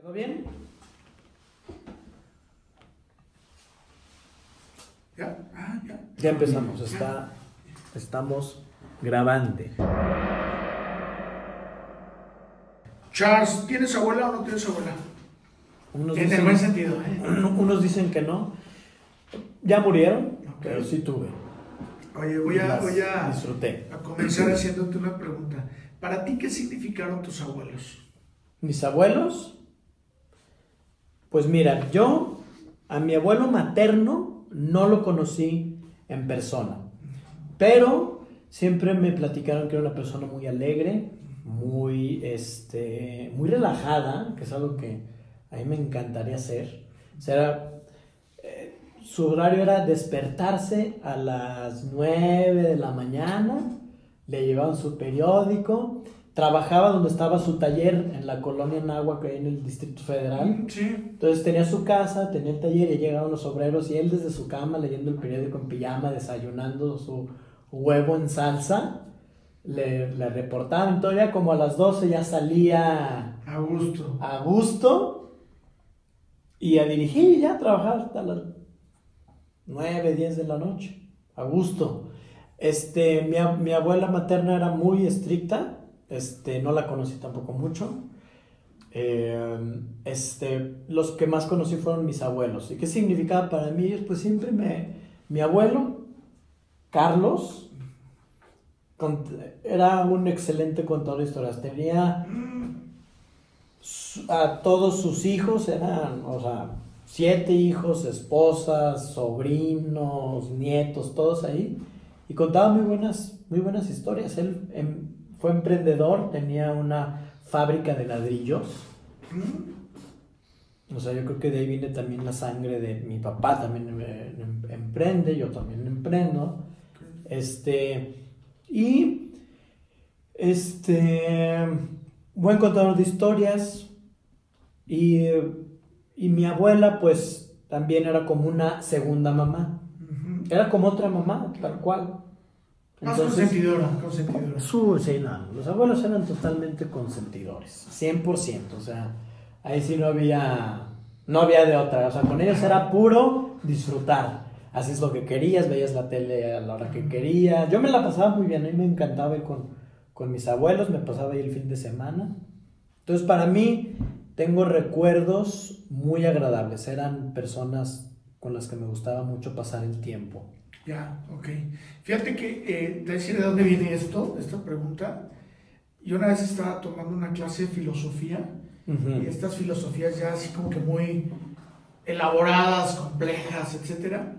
¿Quedó bien? Ya, ah, ya. Ya empezamos, está, estamos grabando. Charles, ¿tienes abuela o no tienes abuela? Unos En el buen sentido, ¿eh? unos dicen que no. Ya murieron, pero sí tuve. Oye, voy a, voy a, Disfruté. a comenzar haciéndote una pregunta. ¿Para ti qué significaron tus abuelos? Mis abuelos, pues mira, yo a mi abuelo materno no lo conocí en persona, pero siempre me platicaron que era una persona muy alegre, muy, este, muy relajada, que es algo que a mí me encantaría hacer. O sea, era, eh, su horario era despertarse a las 9 de la mañana, le llevaban su periódico, trabajaba donde estaba su taller en la colonia Nahua, que hay en el Distrito Federal. Sí. Entonces tenía su casa, tenía el taller y llegaban los obreros y él desde su cama leyendo el periódico en pijama, desayunando su huevo en salsa, le, le reportaban. Entonces ya como a las 12 ya salía A gusto. a gusto y a dirigir y ya a trabajar hasta las 9, 10 de la noche, a gusto. Este, mi, mi abuela materna era muy estricta, este, no la conocí tampoco mucho. Eh, este, los que más conocí fueron mis abuelos. ¿Y qué significaba para mí? Pues siempre me... Mi abuelo, Carlos, era un excelente contador de historias. Tenía a todos sus hijos, eran, o sea, siete hijos, esposas, sobrinos, nietos, todos ahí. Y contaba muy buenas, muy buenas historias. Él em, fue emprendedor, tenía una fábrica de ladrillos. O sea, yo creo que de ahí viene también la sangre de mi papá, también eh, em- emprende, yo también emprendo. Este, y, este, buen contador de historias. Y, y mi abuela, pues, también era como una segunda mamá. Era como otra mamá, tal cual. Más consentidora, consentidora. Su, sí, no, los abuelos eran totalmente consentidores, 100%, o sea, ahí sí no había, no había de otra, o sea, con ellos era puro disfrutar, haces lo que querías, veías la tele a la hora que querías, yo me la pasaba muy bien, a mí me encantaba ir con, con mis abuelos, me pasaba ahí el fin de semana, entonces para mí tengo recuerdos muy agradables, eran personas con las que me gustaba mucho pasar el tiempo. Ya, ok. Fíjate que, eh, te decir de dónde viene esto, esta pregunta. Yo una vez estaba tomando una clase de filosofía y estas filosofías ya así como que muy elaboradas, complejas, etcétera.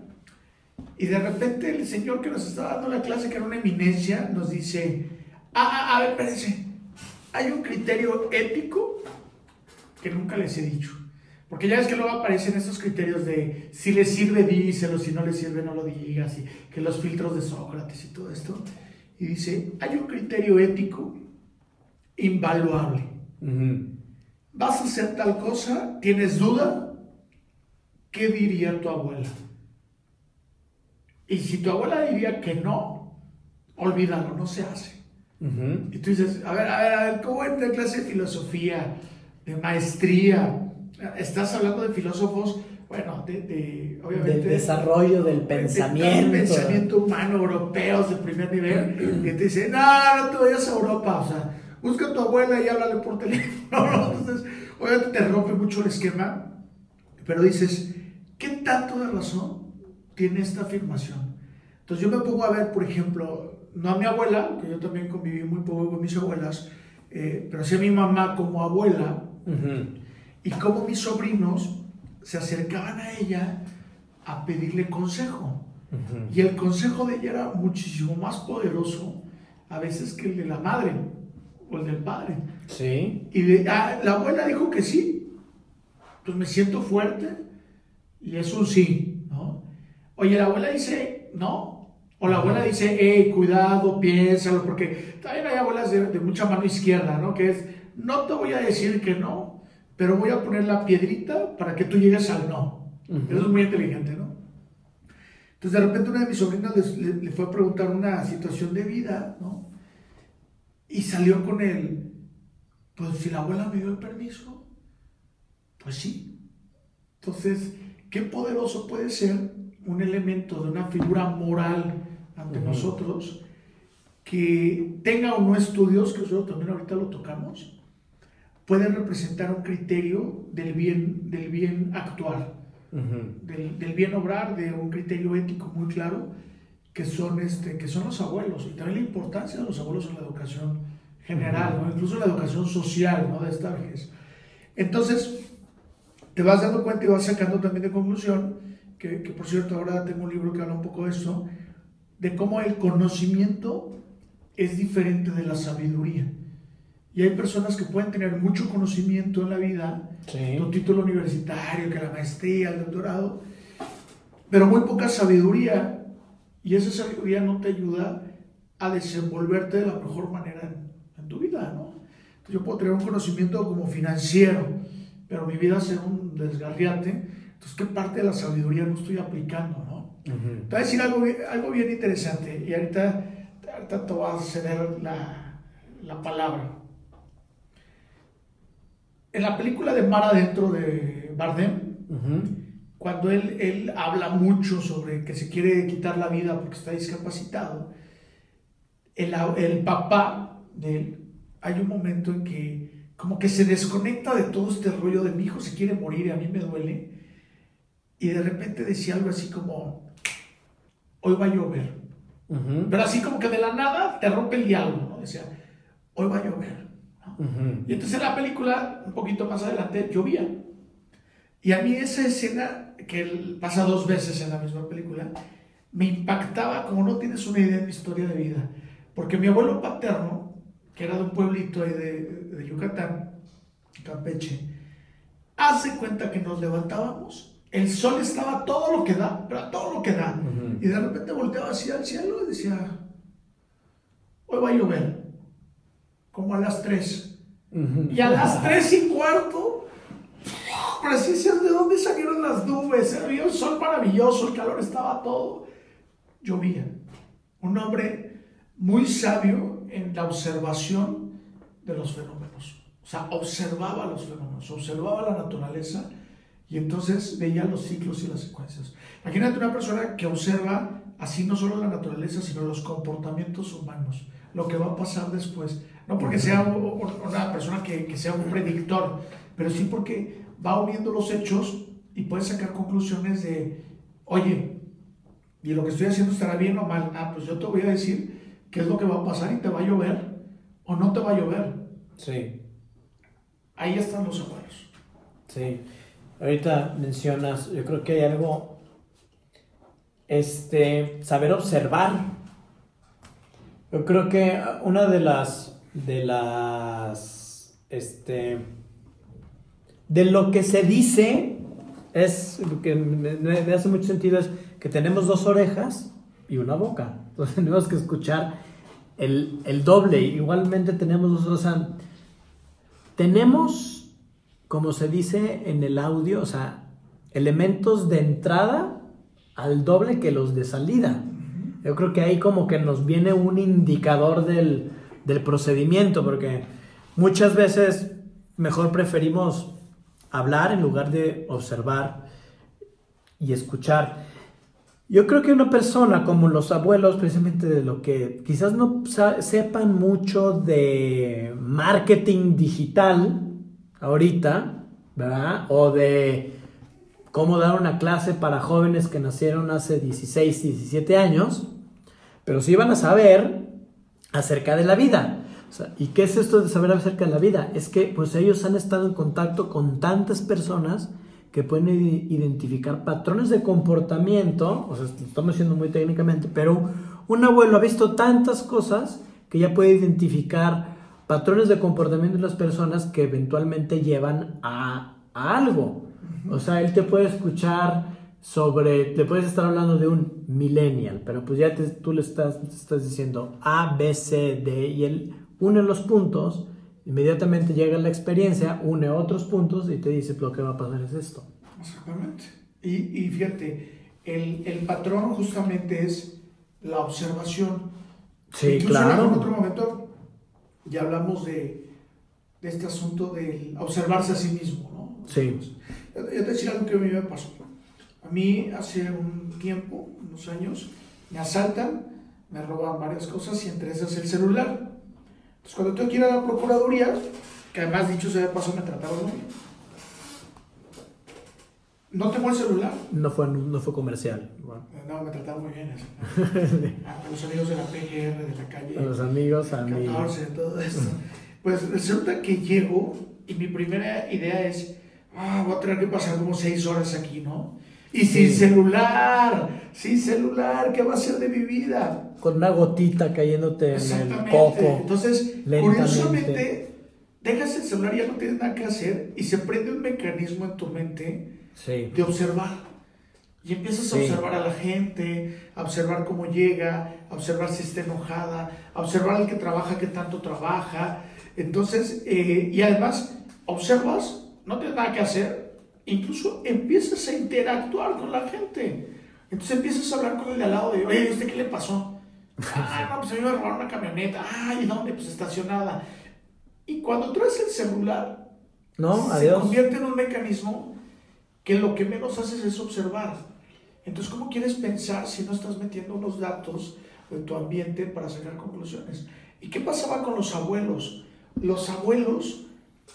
Y de repente el señor que nos estaba dando la clase, que era una eminencia, nos dice, ah, ah, a ver, espérense, hay un criterio ético que nunca les he dicho. Porque ya ves que luego aparecen estos criterios de si le sirve, díselo, si no le sirve, no lo digas, y que los filtros de Sócrates y todo esto. Y dice, hay un criterio ético invaluable. Vas a hacer tal cosa, tienes duda, ¿qué diría tu abuela? Y si tu abuela diría que no, olvídalo, no se hace. Y tú dices, a ver, a ver, a ver, ¿cómo en una clase de filosofía, de maestría? Estás hablando de filósofos, bueno, de, de obviamente... del desarrollo del de todo el pensamiento. pensamiento humano, europeos de primer nivel, y te dicen, no, no te vayas a Europa, o sea, busca a tu abuela y háblale por teléfono, ¿no? Entonces, obviamente te rompe mucho el esquema, pero dices, ¿qué tanto de razón tiene esta afirmación? Entonces yo me pongo a ver, por ejemplo, no a mi abuela, que yo también conviví muy poco con mis abuelas, eh, pero sí a mi mamá como abuela. Y cómo mis sobrinos se acercaban a ella a pedirle consejo. Y el consejo de ella era muchísimo más poderoso a veces que el de la madre o el del padre. Sí. Y de- ah, la abuela dijo que sí. Pues me siento fuerte y es un sí, ¿no? Oye, la abuela dice no. O la abuela dice, hey, cuidado, piénsalo, porque también hay abuelas de, de mucha mano izquierda, ¿no? Que es, no te voy a decir que no, pero voy a poner la piedrita para que tú llegues al no. Eso es muy inteligente, ¿no? Entonces de repente una de mis sobrinas le, le fue a preguntar una situación de vida, ¿no? Y salió con el, pues si la abuela me dio el permiso, Pues sí. Entonces, qué poderoso puede ser un elemento de una figura moral ante nosotros que tenga o no estudios, que nosotros también ahorita lo tocamos, puede representar un criterio del bien, del bien actuar, del, del, bien obrar, de un criterio ético muy claro, que son, este, que son los abuelos, y también la importancia de los abuelos en la educación general, ¿no? incluso la educación social ¿no? de esta vejez. Entonces, te vas dando cuenta y vas sacando también de conclusión, que, que por cierto ahora tengo un libro que habla un poco de eso, de cómo el conocimiento es diferente de la sabiduría. Y hay personas que pueden tener mucho conocimiento en la vida, un título universitario, que la maestría, el doctorado, pero muy poca sabiduría. Y esa sabiduría no te ayuda a desenvolverte de la mejor manera en, tu vida, ¿no? yo puedo tener un conocimiento como financiero, pero mi vida ser un desgarriate. Entonces, ¿qué parte de la sabiduría no estoy aplicando, no? Te voy a decir algo, algo bien interesante, y ahorita, ahorita te voy a ceder la, la palabra. En la película de Mar Adentro de Bardem, cuando él, él habla mucho sobre que se quiere quitar la vida porque está discapacitado, el, el papá de él, hay un momento en que como que se desconecta de todo este rollo de mi hijo se quiere morir y a mí me duele, y de repente decía algo así como, hoy va a llover. Pero así como que de la nada te rompe el diálogo, ¿no? Decía, hoy va a llover. Y entonces en la película, un poquito más adelante, llovía. Y a mí esa escena, que pasa dos veces en la misma película, me impactaba como no tienes una idea de mi historia de vida. Porque mi abuelo paterno, que era de un pueblito ahí de, de Yucatán, Campeche, hace cuenta que nos levantábamos, el sol estaba todo lo que da, pero todo lo que da. Y de repente volteaba así al cielo y decía, hoy va a llover, como a las 3. Y a las tres y cuarto, preciso de dónde salieron las nubes. Había un sol maravilloso, el calor estaba todo. Llovía. Un hombre muy sabio en la observación de los fenómenos. O sea, observaba los fenómenos, observaba la naturaleza y entonces veía los ciclos y las secuencias. Imagínate una persona que observa así no solo la naturaleza, sino los comportamientos humanos, lo que va a pasar después. No porque sea una persona que, sea un predictor, pero sí porque va uniendo los hechos y puede sacar conclusiones de, oye, y lo que estoy haciendo estará bien o mal. Ah, pues yo te voy a decir qué es lo que va a pasar y te va a llover o no te va a llover. Sí. Ahí están los abuelos. Sí. Ahorita mencionas, yo creo que hay algo, este, saber observar. Yo creo que una de las de las, este, de lo que se dice, es, lo que me, hace mucho sentido es que tenemos dos orejas y una boca. Entonces tenemos que escuchar el, el doble. Igualmente tenemos dos, o tenemos, como se dice en el audio, o sea, elementos de entrada al doble que los de salida. Yo creo que ahí como que nos viene un indicador del, del procedimiento, porque muchas veces mejor preferimos hablar en lugar de observar y escuchar. Yo creo que una persona como los abuelos, precisamente de lo que quizás no sepan mucho de marketing digital ahorita, ¿verdad? O de cómo dar una clase para jóvenes que nacieron hace 16, 17 años, pero sí van a saber acerca de la vida. ¿Y qué es esto de saber acerca de la vida? Es que pues ellos han estado en contacto con tantas personas que pueden identificar patrones de comportamiento, o sea, estamos diciendo muy técnicamente, pero un abuelo ha visto tantas cosas que ya puede identificar patrones de comportamiento de las personas que eventualmente llevan a, a algo. O sea, él te puede escuchar sobre, le puedes estar hablando de un millennial, pero pues ya tú le estás, estás diciendo A, B, C, D y él une los puntos, inmediatamente llega la experiencia, une otros puntos y te dice lo que va a pasar es esto. Exactamente. Y, y fíjate, el, el, patrón justamente es la observación. Sí, claro. En otro momento ya hablamos de, de este asunto de observarse a sí mismo, ¿no? Sí. yo te decía algo que a mí me pasó. A mí hace un tiempo, unos años, me asaltan, me roban varias cosas y entre esas el celular. Entonces cuando tengo que ir a la Procuraduría, que además dicho sea de paso me trataron muy bien. No tengo el celular. No fue, no fue comercial. No, me trataron muy bien. a los amigos de la PGR, de la calle. A los amigos, amigos. 14, todo eso. Pues resulta que llego y mi primera idea es, ah, voy a tener que pasar como seis horas aquí, ¿no? Y sin celular, sin celular, ¿qué va a ser de mi vida? Con una gotita cayéndote en el coco. Entonces, curiosamente, dejas el celular y ya no tienes nada que hacer y se prende un mecanismo en tu mente de observar. Y empiezas a observar a la gente, a observar cómo llega, a observar si está enojada, a observar al que trabaja, qué tanto trabaja. Entonces, eh, y además, observas, no tienes nada que hacer, incluso empiezas a interactuar con la gente. Entonces empiezas a hablar con el de al lado de, oye, ¿usted qué le pasó? Ah, no, pues a mí me robaron una camioneta. Ah, ¿y dónde? Pues estacionada. Y cuando traes el celular, no, se convierte en un mecanismo que lo que menos haces es observar. Entonces, ¿cómo quieres pensar si no estás metiendo unos datos de tu ambiente para sacar conclusiones? ¿Y qué pasaba con los abuelos? Los abuelos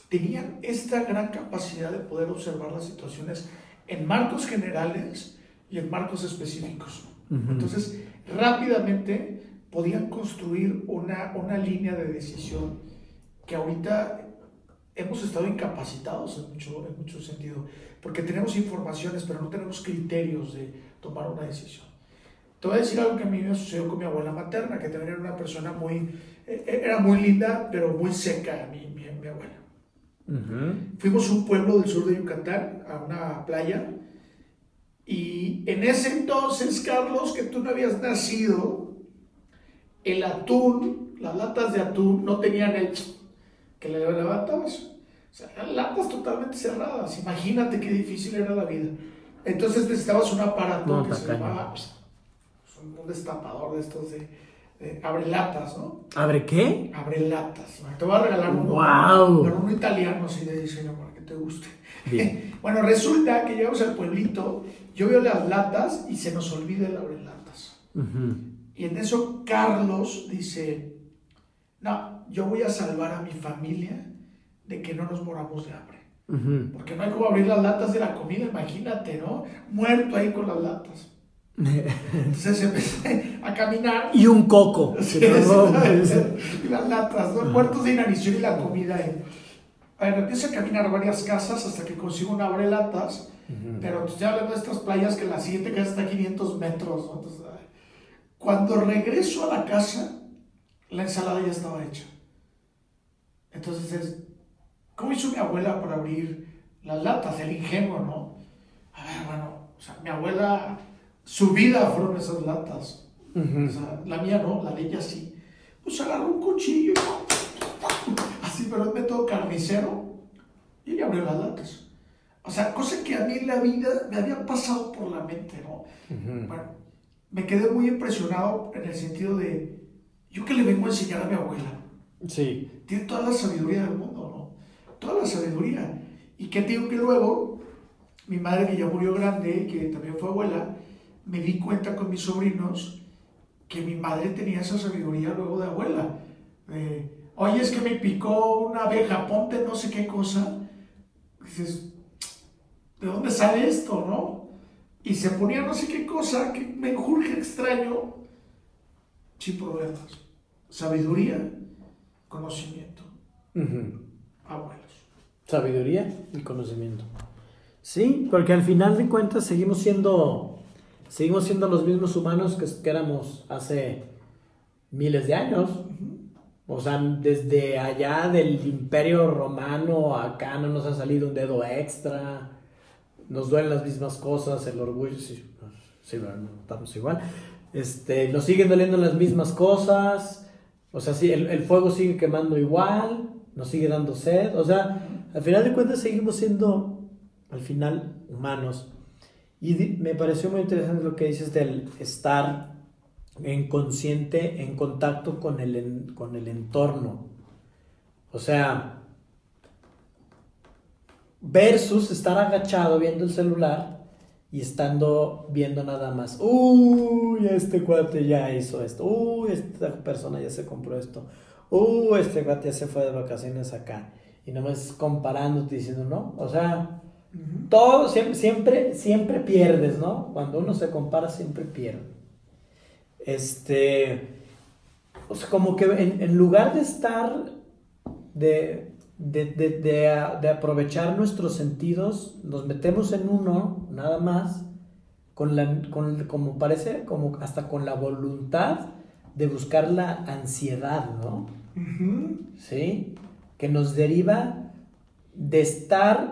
tenían esta gran capacidad de poder observar las situaciones en marcos generales y en marcos específicos. Entonces, rápidamente podían construir una, una línea de decisión que ahorita hemos estado incapacitados en mucho, en mucho sentido, porque tenemos informaciones, pero no tenemos criterios de tomar una decisión. Te voy a decir algo que a mí me sucedió con mi abuela materna, que también era una persona muy, eh, era muy linda, pero muy seca, mi, mi, mi abuela. Fuimos a un pueblo del sur de Yucatán, a una playa, y en ese entonces, Carlos, que tú no habías nacido, el atún, las latas de atún no tenían el que le levantabas. O sea, eran latas totalmente cerradas. Imagínate qué difícil era la vida. Entonces necesitabas un aparato que se llamaba pues, un destapador de estos de, abre latas, ¿no? ¿Abre qué? Abre latas. Te voy a regalar uno. ¡Wow! Pero uno italiano así de diseño para que te guste. Bien. bueno, resulta que llegamos al pueblito, yo veo las latas y se nos olvida el abre latas. Y en eso Carlos dice, no, yo voy a salvar a mi familia de que no nos moramos de hambre. Porque no hay como abrir las latas de la comida, imagínate, ¿no? Muerto ahí con las latas. Entonces empecé a caminar. Y un coco. y las latas, ¿no? Muertos de inanición y la comida. A ver, empiezo a caminar varias casas hasta que consigo un abre latas. Pero ya hablando de estas playas que la siguiente casa está a 500 metros. ¿no? Entonces, cuando regreso a la casa, la ensalada ya estaba hecha. Entonces es, ¿cómo hizo mi abuela para abrir las latas? El ingenuo, ¿no? A ver, bueno, o sea, mi abuela, su vida fueron esas latas. O sea, la mía no, la de ella sí. Pues agarró un cuchillo, así, pero es método carnicero, y ella abrió las latas. O sea, cosa que a mí en la vida me había pasado por la mente, ¿no? Bueno, me quedé muy impresionado en el sentido de, ¿Yo qué le vengo a enseñar a mi abuela? Sí. Tiene toda la sabiduría del mundo, ¿no? Toda la sabiduría. Y qué digo que luego, mi madre que ya murió grande, que también fue abuela, me di cuenta con mis sobrinos que mi madre tenía esa sabiduría luego de abuela. Oye, es que me picó una abeja, ponte no sé qué cosa. dices, ¿de dónde sale esto, no? Y se ponía no sé qué cosa que me enjurge extraño, sin problemas sabiduría, conocimiento. Abuelos. Sabiduría y conocimiento. Sí, porque al final de cuentas seguimos siendo, seguimos siendo los mismos humanos que, éramos hace miles de años. O sea, desde allá del imperio romano acá no nos ha salido un dedo extra. Nos duelen las mismas cosas, el orgullo, sí, sí estamos igual. Este, nos siguen doliendo las mismas cosas o sea, sí, el, fuego sigue quemando igual, nos sigue dando sed. O sea, al final de cuentas seguimos siendo, al final, humanos. Y me pareció muy interesante lo que dices del estar en consciente, en contacto con el, con el entorno. O sea, versus estar agachado viendo el celular y estando viendo nada más, uy, este cuate ya hizo esto, uy, esta persona ya se compró esto, uy, este cuate ya se fue de vacaciones acá. Y nomás comparándote diciendo, ¿no? O sea, todo, siempre, siempre, siempre pierdes, ¿no? Cuando uno se compara, siempre pierde. Este, o sea, como que en, lugar de estar, de, de, de, aprovechar nuestros sentidos, nos metemos en uno, nada más, con la, con, como parece, como hasta con la voluntad de buscar la ansiedad, ¿no? Sí, que nos deriva de estar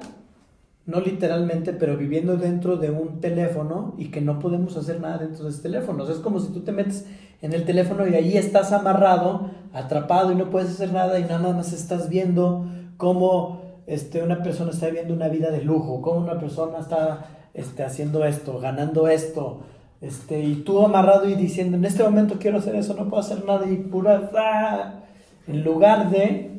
no literalmente, pero viviendo dentro de un teléfono y que no podemos hacer nada dentro de ese teléfono. es como si tú te metes en el teléfono y ahí estás amarrado, atrapado y no puedes hacer nada y nada más estás viendo cómo este, una persona está viviendo una vida de lujo, cómo una persona está este, haciendo esto, ganando esto, este, y tú amarrado y diciendo, en este momento quiero hacer eso, no puedo hacer nada y pura... ¡ah! En lugar de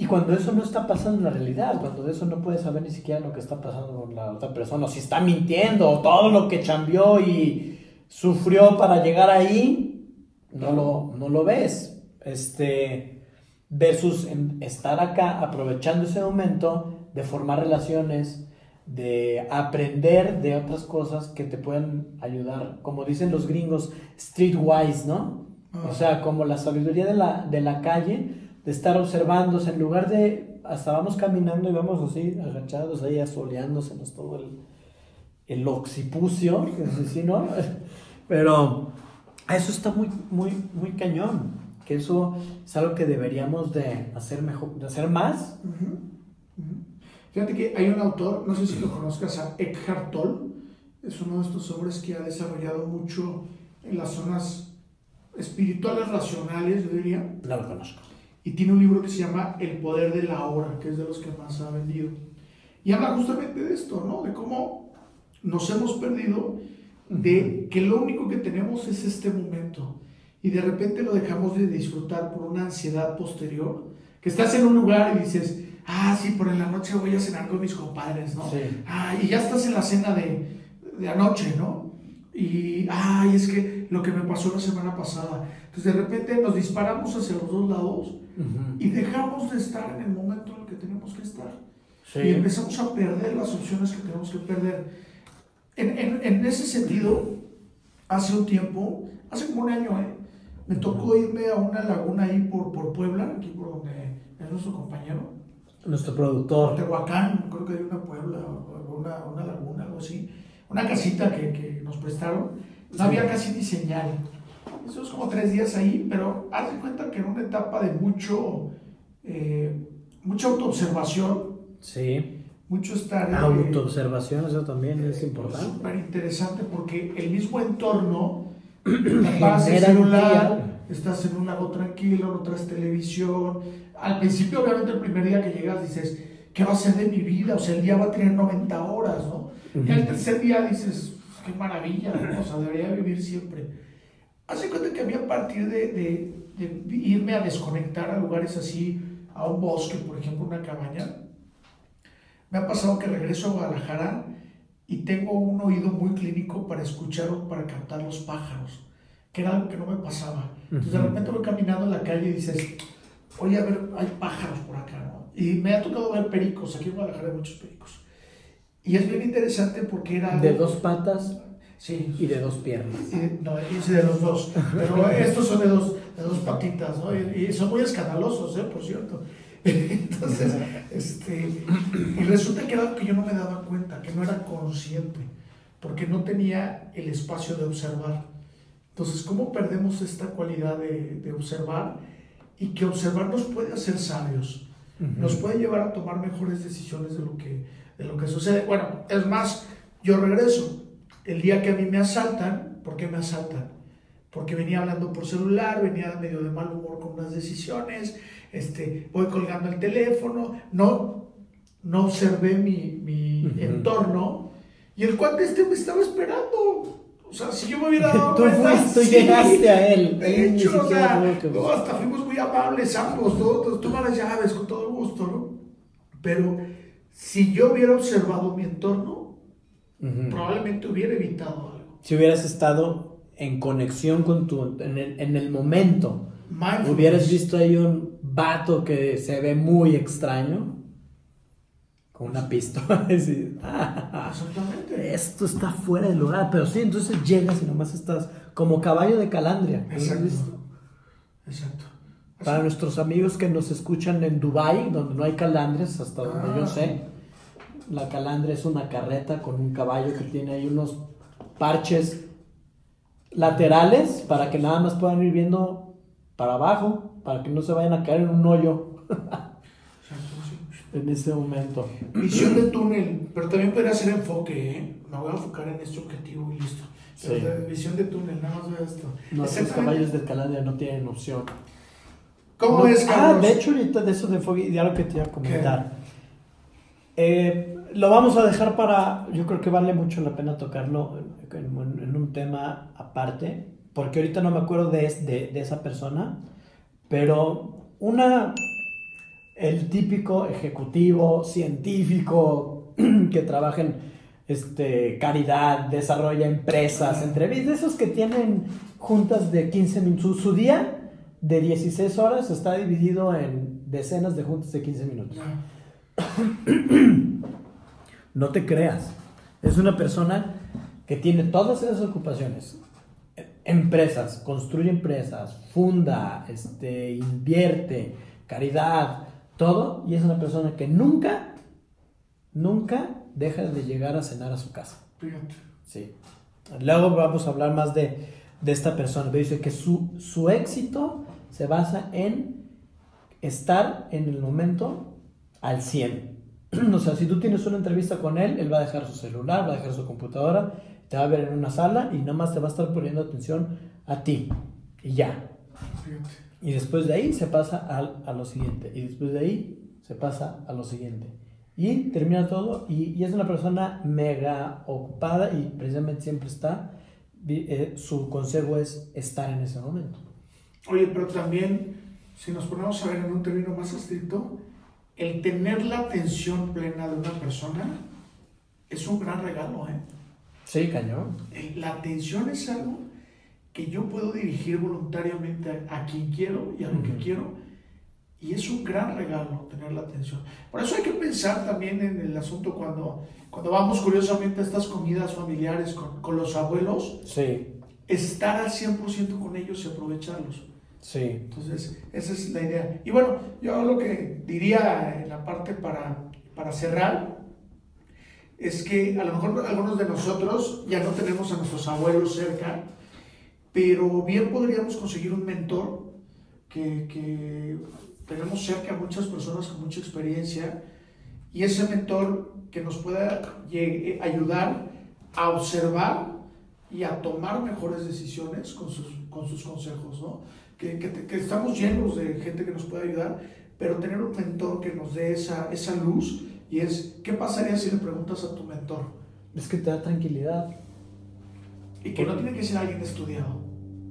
y cuando eso no está pasando en la realidad, cuando eso no puedes saber ni siquiera lo que está pasando con la otra persona, o si está mintiendo, o todo lo que cambió y sufrió para llegar ahí, no lo, no lo ves. Este, versus estar acá aprovechando ese momento de formar relaciones, de aprender de otras cosas que te pueden ayudar, como dicen los gringos, streetwise, ¿no? O sea, como la sabiduría de la, de la calle de estar observándose, en lugar de, hasta vamos caminando y vamos así, agachados ahí, asoleándosenos todo el, el occipucio, que ¿no? Pero eso está muy, muy, muy cañón, que eso es algo que deberíamos de hacer mejor, de hacer más. Fíjate que hay un autor, no sé si lo conozcas, a Eckhart Tolle, es uno de estos hombres que ha desarrollado mucho en las zonas espirituales racionales, yo diría. No lo conozco y tiene un libro que se llama El poder de la hora, que es de los que más ha vendido. Y habla justamente de esto, ¿no? De cómo nos hemos perdido de que lo único que tenemos es este momento y de repente lo dejamos de disfrutar por una ansiedad posterior, que estás en un lugar y dices, ah, sí, por en la noche voy a cenar con mis compadres, ¿no? Ah, y ya estás en la cena de, de anoche, ¿no? Y, ay, es que lo que me pasó la semana pasada. Entonces de repente nos disparamos hacia los dos lados y dejamos de estar en el momento en el que tenemos que estar. Y empezamos a perder las opciones que tenemos que perder. En, en, en, ese sentido, hace un tiempo, hace como un año, ¿eh? me tocó irme a una laguna ahí por, por Puebla, aquí por donde es nuestro compañero. Nuestro productor. Tehuacán, creo que hay una Puebla, una, una laguna, algo así. Una casita que, que nos prestaron. No había casi ni señal. Eso es como tres días ahí, pero haz de cuenta que en una etapa de mucho, eh, mucha autoobservación. Sí. Mucho estar. Autoobservación, eso también es importante. Súper interesante porque el mismo entorno, vas en celular, estás en un lago tranquilo, no traes televisión. Al principio, obviamente, el primer día que llegas dices, ¿qué va a ser de mi vida? O sea, el día va a tener 90 horas, ¿no? Y al tercer día dices, qué maravilla, o sea, debería vivir siempre. Hace cuenta que a mí a partir de, de, irme a desconectar a lugares así, a un bosque, por ejemplo, una cabaña, me ha pasado que regreso a Guadalajara y tengo un oído muy clínico para escuchar o para captar los pájaros, que era algo que no me pasaba. Entonces de repente voy caminando en la calle y dices, oye, a ver, hay pájaros por acá, ¿no? Y me ha tocado ver pericos, aquí en Guadalajara hay muchos pericos. Y es bien interesante porque era... ¿De dos patas? Sí. Y de dos piernas. no, y de los dos. Pero estos son de dos, de dos patitas, ¿no? Y, son muy escandalosos, ¿eh? Por cierto. Entonces, este, y resulta que era algo que yo no me daba cuenta, que no era consciente, porque no tenía el espacio de observar. Entonces, ¿cómo perdemos esta cualidad de, de observar? Y que observar nos puede hacer sabios, nos puede llevar a tomar mejores decisiones de lo que de lo que sucede. Bueno, es más, yo regreso. El día que a mí me asaltan, ¿por qué me asaltan? Porque venía hablando por celular, venía medio de mal humor con unas decisiones, este, voy colgando el teléfono, no, no observé mi, mi entorno y el cuate este me estaba esperando. O sea, si yo me hubiera dado tú fuiste, llegaste a él. De hecho, o sea, hasta fuimos muy amables ambos, tú me las llaves con todo gusto, ¿no? Pero si yo hubiera observado mi entorno, probablemente hubiera evitado algo. Si hubieras estado en conexión con tu, en el, en el momento, hubieras visto ahí un vato que se ve muy extraño, con una pistola, decir, ah, esto está fuera de lugar, pero sí, entonces llegas y nomás estás como caballo de calandria. Exacto. Exacto. Para nuestros amigos que nos escuchan en Dubai, donde no hay calandres, hasta donde yo ah. sé, la calandria es una carreta con un caballo que tiene ahí unos parches laterales para que nada más puedan ir viendo para abajo, para que no se vayan a caer en un hoyo. en ese momento. Visión de túnel, pero también podría ser enfoque, ¿eh? Me voy a enfocar en este objetivo y listo. Visión de túnel, nada más veo esto. No, los caballos de calandria no tienen opción. ¿Cómo es, ah, Carlos? Ah, de hecho, ahorita de eso de enfoque, ya lo que te iba a comentar. Eh, lo vamos a dejar para, yo creo que vale mucho la pena tocarlo en, un tema aparte, porque ahorita no me acuerdo de, de, de, esa persona, pero una, el típico ejecutivo científico que trabaja en este, caridad, desarrolla empresas, entrevistas, esos que tienen juntas de 15 minutos, su, su día de 16 horas está dividido en decenas de juntas de 15 minutos. No te creas. Es una persona que tiene todas esas ocupaciones. Empresas, construye empresas, funda, este, invierte, caridad, todo. Y es una persona que nunca, nunca deja de llegar a cenar a su casa. Sí. Luego vamos a hablar más de, de esta persona. Dice que su, su éxito se basa en estar en el momento al 100. o sea, si tú tienes una entrevista con él, él va a dejar su celular, va a dejar su computadora, te va a ver en una sala y nada más te va a estar poniendo atención a ti. Y ya. Y después de ahí se pasa a, lo siguiente. Y después de ahí se pasa a lo siguiente. Y termina todo y, es una persona mega ocupada y precisamente siempre está. Eh, su consejo es estar en ese momento. Oye, pero también, si nos ponemos a ver en un término más estricto, el tener la atención plena de una persona es un gran regalo, ¿eh? Sí, cañón. La atención es algo que yo puedo dirigir voluntariamente a, quien quiero y a lo que quiero. Y es un gran regalo tener la atención. Por eso hay que pensar también en el asunto cuando, cuando vamos curiosamente a estas comidas familiares con, con los abuelos. Sí. Estar al 100% con ellos y aprovecharlos. Sí. Entonces, esa es la idea. Y bueno, yo lo que diría en la parte para, para cerrar es que a lo mejor algunos de nosotros ya no tenemos a nuestros abuelos cerca, pero bien podríamos conseguir un mentor que, que tenemos cerca a muchas personas con mucha experiencia y ese mentor que nos pueda ayudar a observar y a tomar mejores decisiones con sus, con sus consejos, ¿no? Que, que, estamos llenos de gente que nos puede ayudar, pero tener un mentor que nos dé esa, esa luz y es, ¿qué pasaría si le preguntas a tu mentor? Es que te da tranquilidad. Y que no tiene que ser alguien estudiado.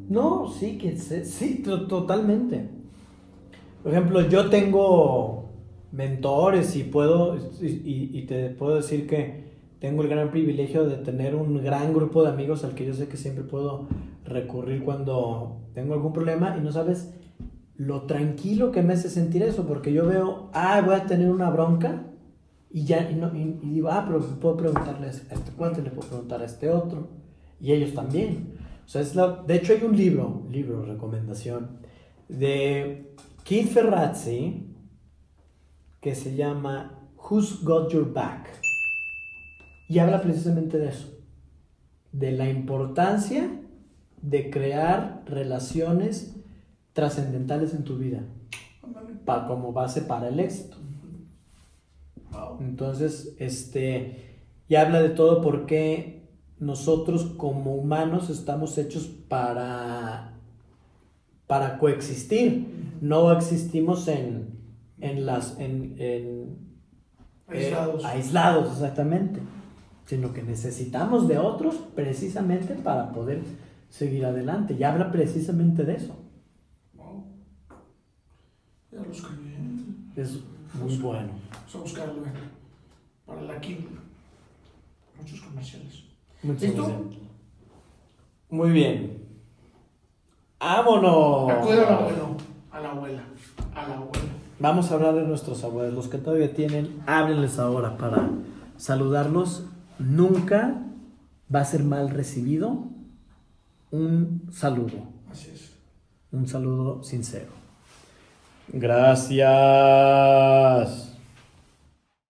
No, sí, que sí, totalmente. Por ejemplo, yo tengo mentores y puedo, y, y, te puedo decir que tengo el gran privilegio de tener un gran grupo de amigos al que yo sé que siempre puedo recurrir cuando tengo algún problema y no sabes lo tranquilo que me hace sentir eso, porque yo veo, ah, voy a tener una bronca y ya, y, no, y, digo, ah, pero puedo preguntarles a este cuate, le puedo preguntar a este otro, y ellos también. O sea, es la, de hecho hay un libro, libro, recomendación, de Keith Ferrazzi, que se llama Who's Got Your Back, y habla precisamente de eso, de la importancia de crear relaciones trascendentales en tu vida para, como base para el éxito. Entonces, este, y habla de todo porque nosotros como humanos estamos hechos para, para coexistir. No existimos en, en las, en, en eh, aislados. aislados, exactamente. Sino que necesitamos de otros precisamente para poder seguir adelante. Y habla precisamente de eso. Wow. Ya lo escribí. Es muy bueno. Vamos a buscarlo. para la química. Muchos comerciales. Muchas ¿Listo? gracias. Muy bien. ¡Vámonos! Acude al abuelo, a la abuela, a la abuela. Vamos a hablar de nuestros abuelos. Los que todavía tienen, háblenles ahora para saludarlos. Nunca va a ser mal recibido un saludo. Así es. Un saludo sincero. Gracias.